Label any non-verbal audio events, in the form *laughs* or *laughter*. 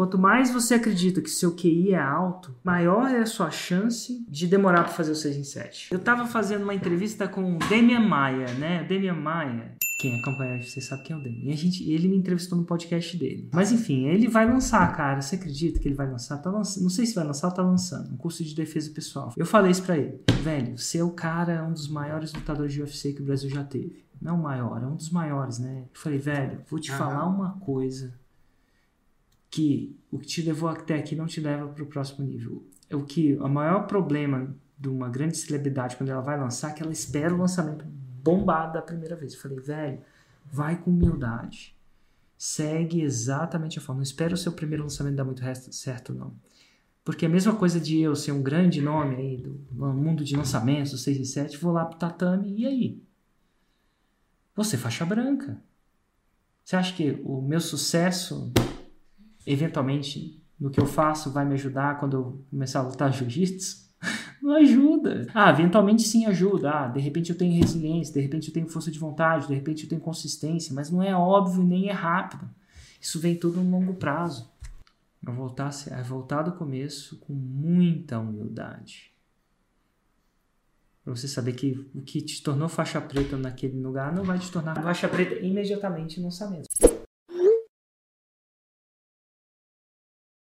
Quanto mais você acredita que seu QI é alto, maior é a sua chance de demorar para fazer o 6 em 7. Eu tava fazendo uma entrevista com o Damian Maia, né? Damian Maia. Quem acompanha, você sabe quem é o Damian. E a gente, ele me entrevistou no podcast dele. Mas enfim, ele vai lançar, cara. Você acredita que ele vai lançar? Tá lançando, não sei se vai lançar ou tá lançando. Um curso de defesa pessoal. Eu falei isso pra ele. Velho, você é o cara, um dos maiores lutadores de UFC que o Brasil já teve. Não o maior, é um dos maiores, né? Eu falei, velho, vou te falar uma coisa que o que te levou até aqui não te leva para o próximo nível. É o que o maior problema de uma grande celebridade quando ela vai lançar é que ela espera o lançamento bombado da primeira vez. Eu falei, velho, vai com humildade. Segue exatamente a forma. Não espera o seu primeiro lançamento dar muito certo, não. Porque a mesma coisa de eu ser um grande nome aí do mundo de lançamentos, 6 e 7, vou lá pro tatame, e aí? Você faixa branca. Você acha que o meu sucesso eventualmente no que eu faço vai me ajudar quando eu começar a lutar jiu-jitsu? *laughs* Não ajuda. Ah, eventualmente sim ajuda. Ah, de repente eu tenho resiliência, de repente eu tenho força de vontade, de repente eu tenho consistência, mas não é óbvio nem é rápido. Isso vem tudo no longo prazo. É voltar, é voltar do começo com muita humildade. Pra você saber que o que te tornou faixa preta naquele lugar não vai te tornar faixa preta imediatamente no lançamento.